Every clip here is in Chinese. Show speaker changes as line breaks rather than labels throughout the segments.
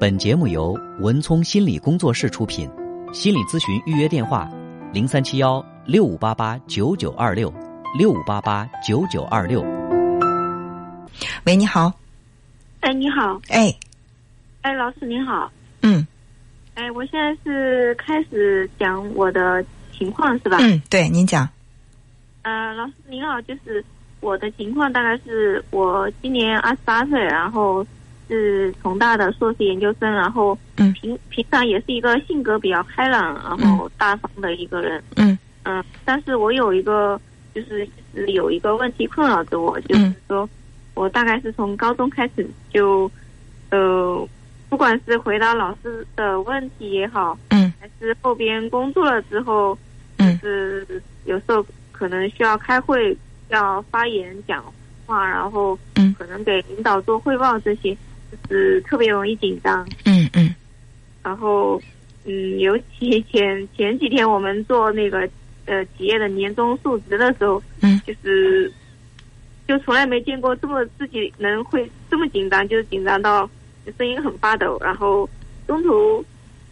本节目由文聪心理工作室出品，心理咨询预约电话：零三七幺六五八八九九二六六五八八九九二六。
喂，你好。
哎，你好。
哎，
哎，老师您好。
嗯。
哎，我现在是开始讲我的情况是吧？
嗯，对，您讲。
呃，老师您好，就是我的情况大概是我今年二十八岁，然后。是重大的硕士研究生，然后平平常也是一个性格比较开朗，然后大方的一个人。
嗯。
嗯，但是我有一个就是有一个问题困扰着我，就是说我大概是从高中开始就呃，不管是回答老师的问题也好，
嗯，
还是后边工作了之后，
嗯，
是有时候可能需要开会要发言讲话，然后
嗯，
可能给领导做汇报这些。就是特别容易紧张，
嗯嗯，
然后嗯，尤其前前几天我们做那个呃企业的年终述职的时候，
嗯，
就是就从来没见过这么自己能会这么紧张，就是紧张到声音很发抖，然后中途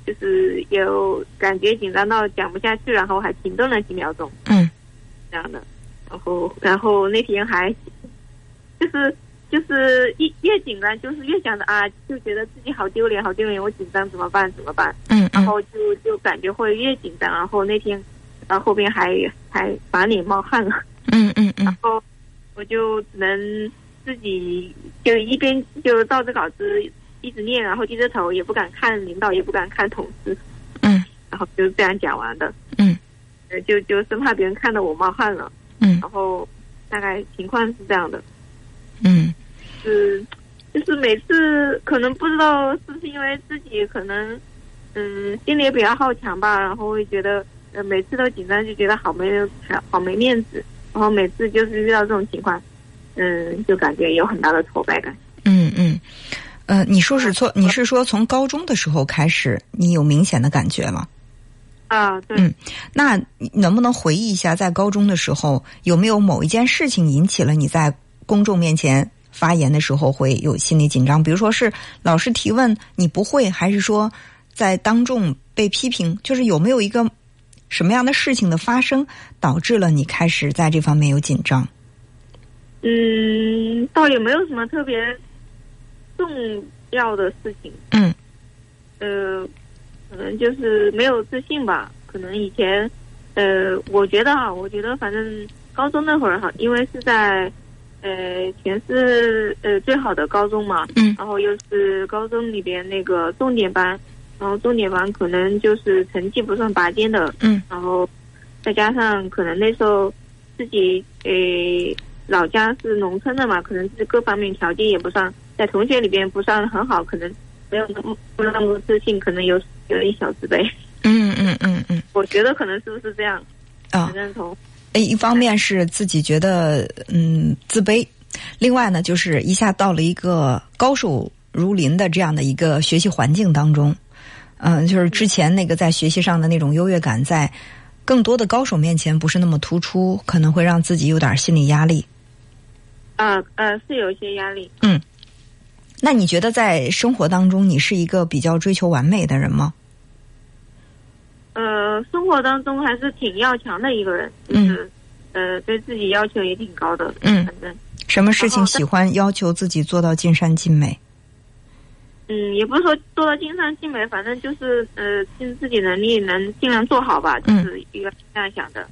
就是有感觉紧张到讲不下去，然后还停顿了几秒钟，
嗯，
这样的，然后然后那天还就是。就是一越紧张，就是越想着啊，就觉得自己好丢脸，好丢脸，我紧张怎么办？怎么办？
嗯，
然后就就感觉会越紧张，然后那天到后边还还满脸冒汗了。
嗯嗯嗯。
然后我就只能自己就一边就照着稿子一直念，然后低着头，也不敢看领导，也不敢看同事。
嗯。
然后就这样讲完的。
嗯。
呃，就就生怕别人看到我冒汗了。
嗯。
然后大概情况是这样的。
嗯，
是，就是每次可能不知道是不是因为自己可能，嗯，心里也比较好强吧，然后会觉得，呃，每次都紧张，就觉得好没好没面子，然后每次就是遇到这种情况，嗯，就感觉有很大的挫败感。
嗯嗯，呃，你说是错，你是说从高中的时候开始，你有明显的感觉了？
啊，对。
嗯，那能不能回忆一下，在高中的时候有没有某一件事情引起了你在？公众面前发言的时候会有心理紧张，比如说是老师提问你不会，还是说在当众被批评，就是有没有一个什么样的事情的发生导致了你开始在这方面有紧张？
嗯，倒也没有什么特别重要的事情。
嗯，
呃，可能就是没有自信吧。可能以前，呃，我觉得哈，我觉得反正高中那会儿哈，因为是在。呃，全是呃最好的高中嘛，
嗯，
然后又是高中里边那个重点班，然后重点班可能就是成绩不算拔尖的，
嗯，
然后再加上可能那时候自己呃老家是农村的嘛，可能是各方面条件也不算，在同学里边不算很好，可能没有那么那么自信，可能有有一小自卑，
嗯嗯嗯嗯，
我觉得可能是不是这样
啊？
认同。
哎，一方面是自己觉得嗯自卑，另外呢，就是一下到了一个高手如林的这样的一个学习环境当中，嗯，就是之前那个在学习上的那种优越感，在更多的高手面前不是那么突出，可能会让自己有点心理压力。
啊呃，是有一些压力。
嗯，那你觉得在生活当中，你是一个比较追求完美的人吗？
呃，生活当中还是挺要强的一个人，就是呃，对自己要求也挺高的。
嗯，
反正
什么事情喜欢要求自己做到尽善尽美？
嗯，也不是说做到尽善尽美，反正就是呃，尽自己能力能尽量做好吧，就是一个这样想的。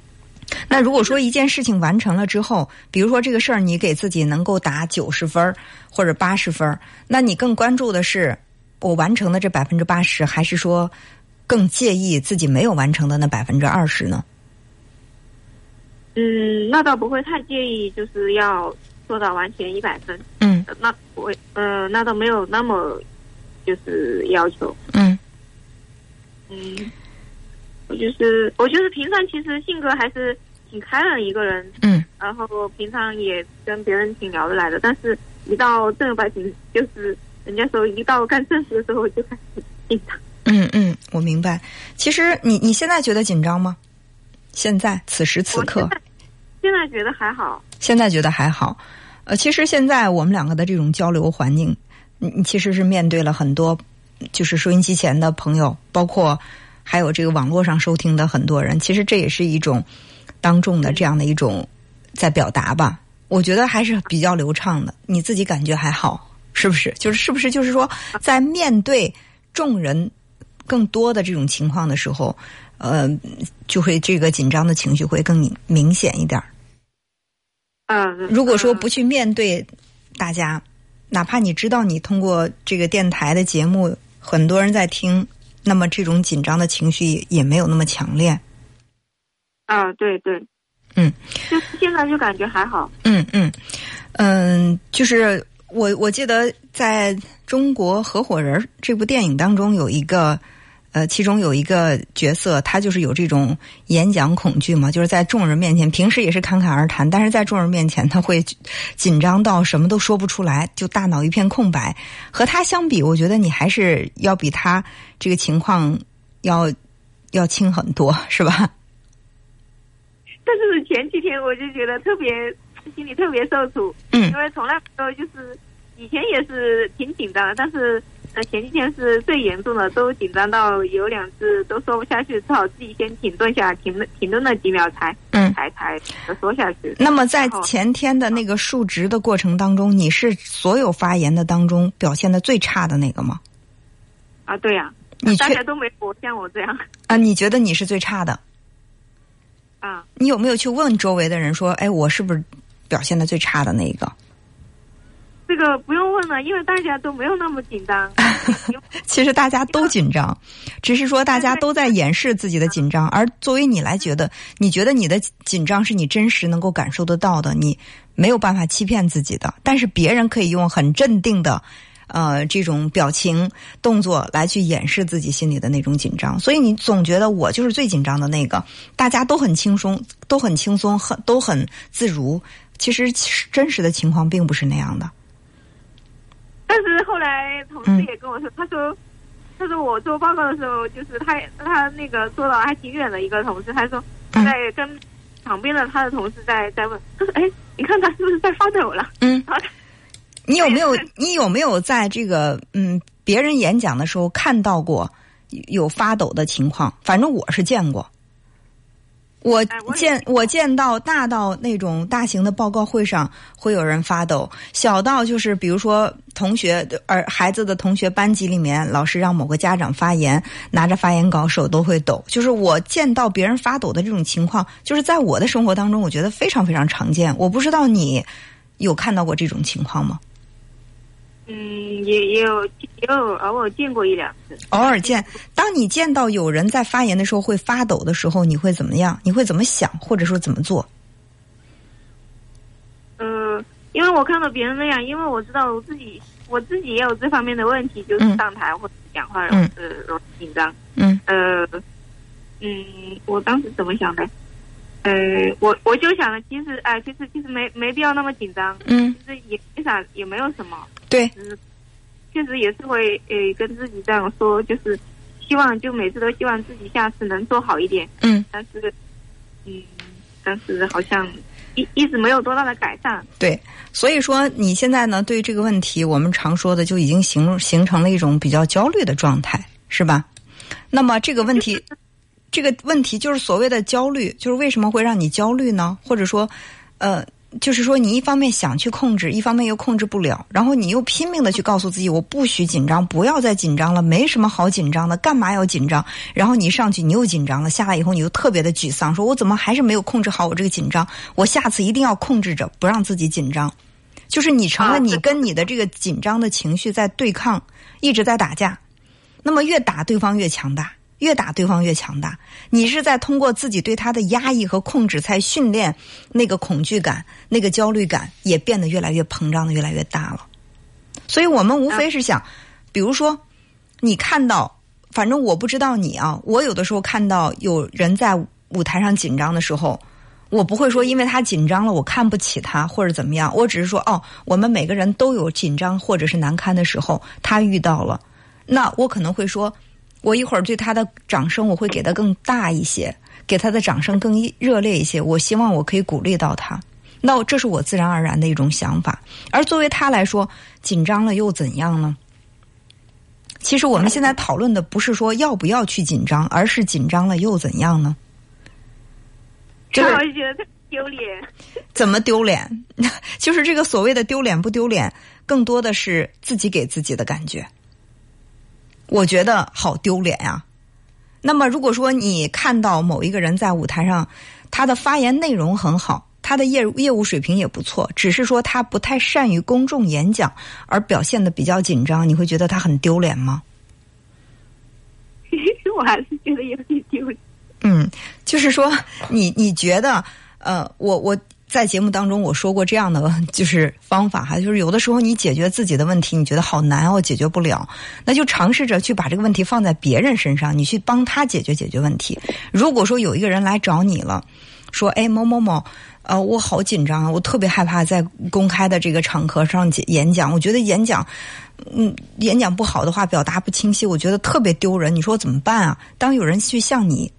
那如果说一件事情完成了之后，比如说这个事儿，你给自己能够打九十分或者八十分，那你更关注的是我完成的这百分之八十，还是说？更介意自己没有完成的那百分之二十呢？
嗯，那倒不会太介意，就是要做到完全一百分。
嗯，
那我呃，那倒没有那么就是要求。
嗯
嗯，我就是我就是平常其实性格还是挺开朗一个人。
嗯，
然后平常也跟别人挺聊得来的，但是一到正儿八经，就是人家说一到干正事的时候就开始紧张。
嗯嗯，我明白。其实你你现在觉得紧张吗？现在此时此刻，
现在觉得还好。
现在觉得还好。呃，其实现在我们两个的这种交流环境，你你其实是面对了很多就是收音机前的朋友，包括还有这个网络上收听的很多人，其实这也是一种当众的这样的一种在表达吧。我觉得还是比较流畅的，你自己感觉还好，是不是？就是是不是就是说，在面对众人更多的这种情况的时候，呃，就会这个紧张的情绪会更明显一点儿。
嗯，
如果说不去面对大家，哪怕你知道你通过这个电台的节目很多人在听，那么这种紧张的情绪也没有那么强烈。
啊，对对，
嗯，
就现在就感觉还好。
嗯嗯嗯，就是我我记得在中国合伙人这部电影当中有一个。呃，其中有一个角色，他就是有这种演讲恐惧嘛，就是在众人面前，平时也是侃侃而谈，但是在众人面前，他会紧张到什么都说不出来，就大脑一片空白。和他相比，我觉得你还是要比他这个情况要要轻很多，是吧？
但是前几天我就觉得特别心里特别受阻，
嗯，
因为从来没有就是以前也是挺紧张的，但是。那前几天是最严重的，都紧张到有两次都说不下去，只好自己先停顿下，停停顿了几秒才
嗯
才才说下去。
那么在前天的那个述职的过程当中，你是所有发言的当中表现的最差的那个吗？
啊，对呀，
你
大家都没我像我这样
啊？你觉得你是最差的？
啊？
你有没有去问周围的人说，哎，我是不是表现的最差的那一个？
这个不用问了，因为大家都没有那么紧张。
其实大家都紧张，只是说大家都在掩饰自己的紧张。而作为你来觉得，你觉得你的紧张是你真实能够感受得到的，你没有办法欺骗自己的。但是别人可以用很镇定的，呃，这种表情动作来去掩饰自己心里的那种紧张。所以你总觉得我就是最紧张的那个，大家都很轻松，都很轻松，很都很自如。其实真实的情况并不是那样的。
但是后来同事也跟我说，他说，他说我做报告的时候，就是他他那个坐到还挺远的一个同事，他说在跟旁边的他的同事在在问，他说哎，你看他是不是在发抖了？
嗯，你有没有你有没有在这个嗯别人演讲的时候看到过有发抖的情况？反正我是见过。我见我见到大到那种大型的报告会上会有人发抖，小到就是比如说同学儿孩子的同学班级里面，老师让某个家长发言，拿着发言稿手都会抖。就是我见到别人发抖的这种情况，就是在我的生活当中，我觉得非常非常常见。我不知道你有看到过这种情况吗？
嗯，也也有也有偶尔见过一两次。
偶尔见，当你见到有人在发言的时候会发抖的时候，你会怎么样？你会怎么想，或者说怎么做？
呃，因为我看到别人那样，因为我知道我自己，我自己也有这方面的问题，就是上台或者讲话容呃容易紧张。
嗯。
呃，嗯，我当时怎么想的？呃，我我就想了，其实哎，其实其实没没必要那么紧张。
嗯。
其实也没啥，也没有什么。
对，
确实也是会诶跟自己这样说，就是希望就每次都希望自己下次能做好一点。
嗯，
但是，嗯，但是好像一一直没有多大的改善。
对，所以说你现在呢，对这个问题，我们常说的就已经形形成了一种比较焦虑的状态，是吧？那么这个问题，这个问题就是所谓的焦虑，就是为什么会让你焦虑呢？或者说，呃。就是说，你一方面想去控制，一方面又控制不了，然后你又拼命的去告诉自己，我不许紧张，不要再紧张了，没什么好紧张的，干嘛要紧张？然后你上去，你又紧张了，下来以后你又特别的沮丧，说我怎么还是没有控制好我这个紧张？我下次一定要控制着，不让自己紧张。就是你成了你跟你的这个紧张的情绪在对抗，一直在打架，那么越打对方越强大。越打对方越强大，你是在通过自己对他的压抑和控制，才训练那个恐惧感、那个焦虑感也变得越来越膨胀的越来越大了。所以我们无非是想，比如说，你看到，反正我不知道你啊，我有的时候看到有人在舞台上紧张的时候，我不会说因为他紧张了，我看不起他或者怎么样，我只是说哦，我们每个人都有紧张或者是难堪的时候，他遇到了，那我可能会说。我一会儿对他的掌声，我会给的更大一些，给他的掌声更热烈一些。我希望我可以鼓励到他，那这是我自然而然的一种想法。而作为他来说，紧张了又怎样呢？其实我们现在讨论的不是说要不要去紧张，而是紧张了又怎样呢？
这我觉得丢脸。
怎么丢脸？就是这个所谓的丢脸不丢脸，更多的是自己给自己的感觉。我觉得好丢脸呀。那么，如果说你看到某一个人在舞台上，他的发言内容很好，他的业业务水平也不错，只是说他不太善于公众演讲，而表现的比较紧张，你会觉得他很丢脸吗？
我还是觉得有点丢脸。
嗯，就是说，你你觉得，呃，我我在节目当中我说过这样的 就是方法哈，就是有的时候你解决自己的问题，你觉得好难哦，解决不了，那就尝试着去把这个问题放在别人身上，你去帮他解决解决问题。如果说有一个人来找你了，说，哎，某某某，呃，我好紧张啊，我特别害怕在公开的这个场合上演讲，我觉得演讲，嗯，演讲不好的话，表达不清晰，我觉得特别丢人。你说怎么办啊？当有人去向你。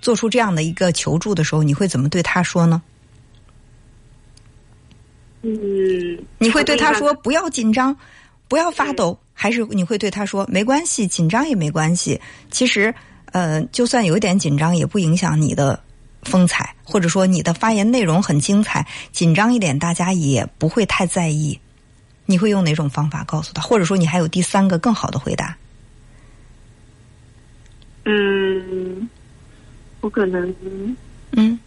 做出这样的一个求助的时候，你会怎么对他说呢？
嗯，
你会对他说不要紧张，不要发抖，还是你会对他说没关系，紧张也没关系。其实，呃，就算有一点紧张，也不影响你的风采，或者说你的发言内容很精彩，紧张一点，大家也不会太在意。你会用哪种方法告诉他？或者说你还有第三个更好的回答？
嗯。我可能，
嗯，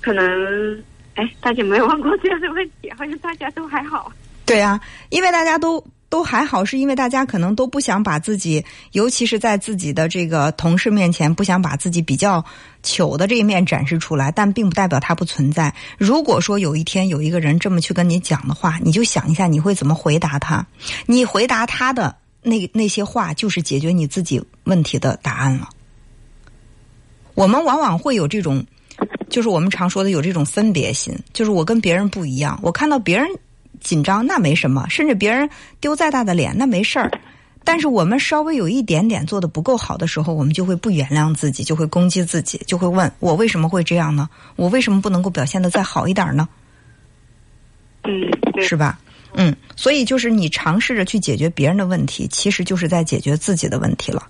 可能，哎，大家没问过这样的问题，好像大家都还好。
对啊，因为大家都都还好，是因为大家可能都不想把自己，尤其是在自己的这个同事面前，不想把自己比较糗的这一面展示出来。但并不代表它不存在。如果说有一天有一个人这么去跟你讲的话，你就想一下你会怎么回答他。你回答他的那那些话，就是解决你自己问题的答案了。我们往往会有这种，就是我们常说的有这种分别心，就是我跟别人不一样。我看到别人紧张那没什么，甚至别人丢再大的脸那没事儿。但是我们稍微有一点点做的不够好的时候，我们就会不原谅自己，就会攻击自己，就会问我为什么会这样呢？我为什么不能够表现的再好一点呢？
嗯，
是吧？嗯，所以就是你尝试着去解决别人的问题，其实就是在解决自己的问题了。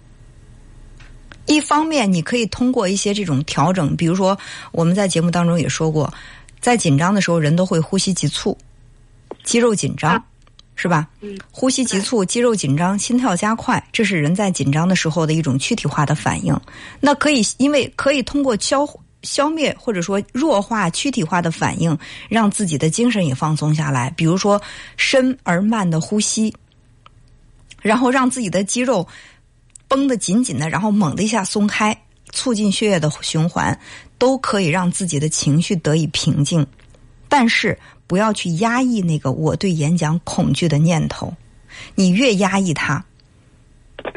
一方面，你可以通过一些这种调整，比如说我们在节目当中也说过，在紧张的时候，人都会呼吸急促，肌肉紧张，是吧？
嗯，
呼吸急促、肌肉紧张、心跳加快，这是人在紧张的时候的一种躯体化的反应。那可以，因为可以通过消消灭或者说弱化躯体化的反应，让自己的精神也放松下来。比如说深而慢的呼吸，然后让自己的肌肉。绷得紧紧的，然后猛的一下松开，促进血液的循环，都可以让自己的情绪得以平静。但是不要去压抑那个我对演讲恐惧的念头，你越压抑它，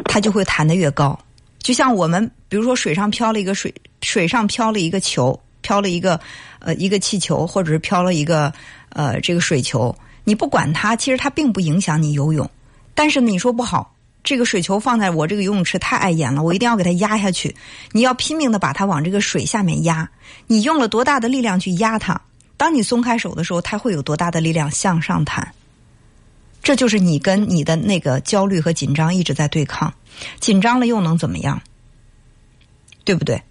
它就会弹得越高。就像我们，比如说水上漂了一个水，水上漂了一个球，漂了一个呃一个气球，或者是漂了一个呃这个水球，你不管它，其实它并不影响你游泳。但是你说不好。这个水球放在我这个游泳池太碍眼了，我一定要给它压下去。你要拼命的把它往这个水下面压。你用了多大的力量去压它？当你松开手的时候，它会有多大的力量向上弹？这就是你跟你的那个焦虑和紧张一直在对抗。紧张了又能怎么样？对不对？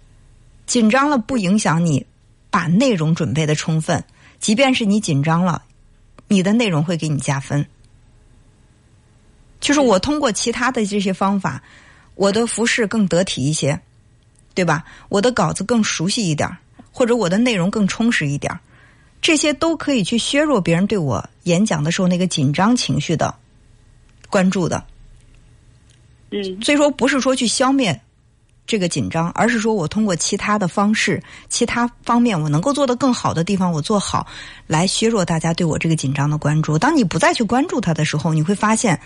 紧张了不影响你把内容准备的充分。即便是你紧张了，你的内容会给你加分。就是我通过其他的这些方法，我的服饰更得体一些，对吧？我的稿子更熟悉一点，或者我的内容更充实一点，这些都可以去削弱别人对我演讲的时候那个紧张情绪的关注的。
嗯，
所以说不是说去消灭这个紧张，而是说我通过其他的方式、其他方面我能够做得更好的地方，我做好来削弱大家对我这个紧张的关注。当你不再去关注它的时候，你会发现。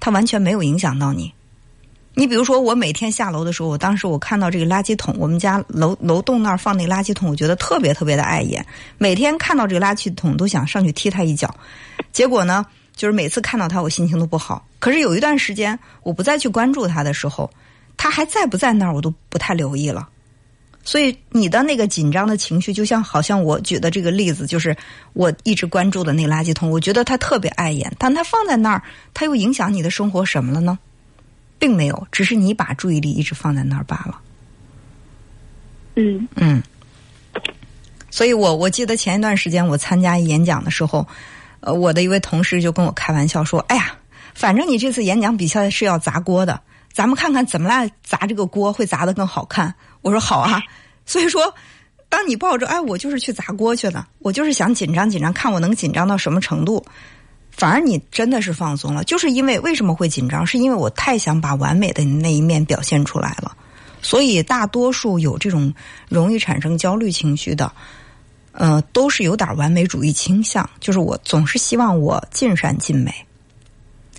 它完全没有影响到你。你比如说，我每天下楼的时候，我当时我看到这个垃圾桶，我们家楼楼栋那儿放那垃圾桶，我觉得特别特别的碍眼。每天看到这个垃圾桶，都想上去踢它一脚。结果呢，就是每次看到它，我心情都不好。可是有一段时间，我不再去关注它的时候，它还在不在那儿，我都不太留意了。所以你的那个紧张的情绪，就像好像我举的这个例子，就是我一直关注的那垃圾桶，我觉得它特别碍眼，但它放在那儿，它又影响你的生活什么了呢？并没有，只是你把注意力一直放在那儿罢了。
嗯
嗯，所以我我记得前一段时间我参加演讲的时候，呃，我的一位同事就跟我开玩笑说：“哎呀，反正你这次演讲比赛是要砸锅的，咱们看看怎么来砸这个锅会砸得更好看。”我说：“好啊。”所以说，当你抱着“哎，我就是去砸锅去了，我就是想紧张紧张，看我能紧张到什么程度”，反而你真的是放松了。就是因为为什么会紧张？是因为我太想把完美的那一面表现出来了。所以，大多数有这种容易产生焦虑情绪的，呃，都是有点完美主义倾向。就是我总是希望我尽善尽美，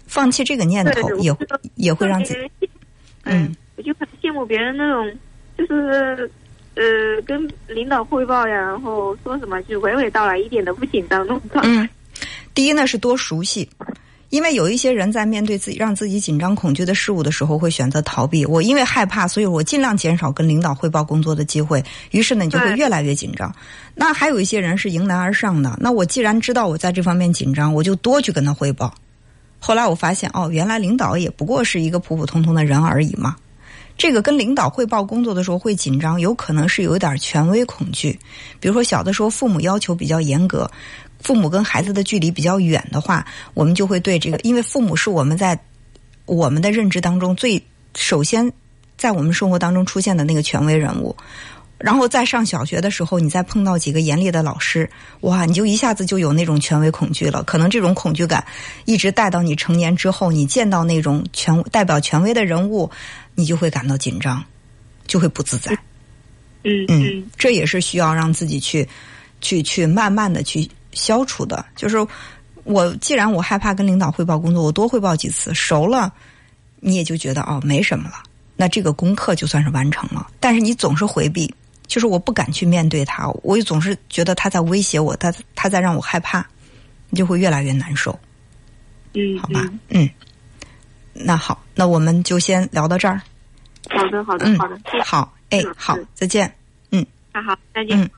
放弃这个念头也会也会让自己，
嗯，我就很羡慕别人那种，就是呃，跟领导汇报呀，然后说什么就娓娓道来，一点都不紧张那种。
嗯，第一呢是多熟悉。因为有一些人在面对自己让自己紧张恐惧的事物的时候，会选择逃避。我因为害怕，所以我尽量减少跟领导汇报工作的机会。于是呢，你就会越来越紧张。那还有一些人是迎难而上的。那我既然知道我在这方面紧张，我就多去跟他汇报。后来我发现，哦，原来领导也不过是一个普普通通的人而已嘛。这个跟领导汇报工作的时候会紧张，有可能是有点权威恐惧。比如说小的时候父母要求比较严格。父母跟孩子的距离比较远的话，我们就会对这个，因为父母是我们在我们的认知当中最首先在我们生活当中出现的那个权威人物。然后在上小学的时候，你再碰到几个严厉的老师，哇，你就一下子就有那种权威恐惧了。可能这种恐惧感一直带到你成年之后，你见到那种权代表权威的人物，你就会感到紧张，就会不自在。
嗯
嗯，这也是需要让自己去去去慢慢的去。消除的，就是我既然我害怕跟领导汇报工作，我多汇报几次，熟了，你也就觉得哦没什么了，那这个功课就算是完成了。但是你总是回避，就是我不敢去面对他，我也总是觉得他在威胁我，他他在让我害怕，你就会越来越难受。
嗯，
好吧，嗯，那好，那我们就先聊到这儿。
好的，好的，好的，
好，哎，好，再见。
嗯，那好，再见。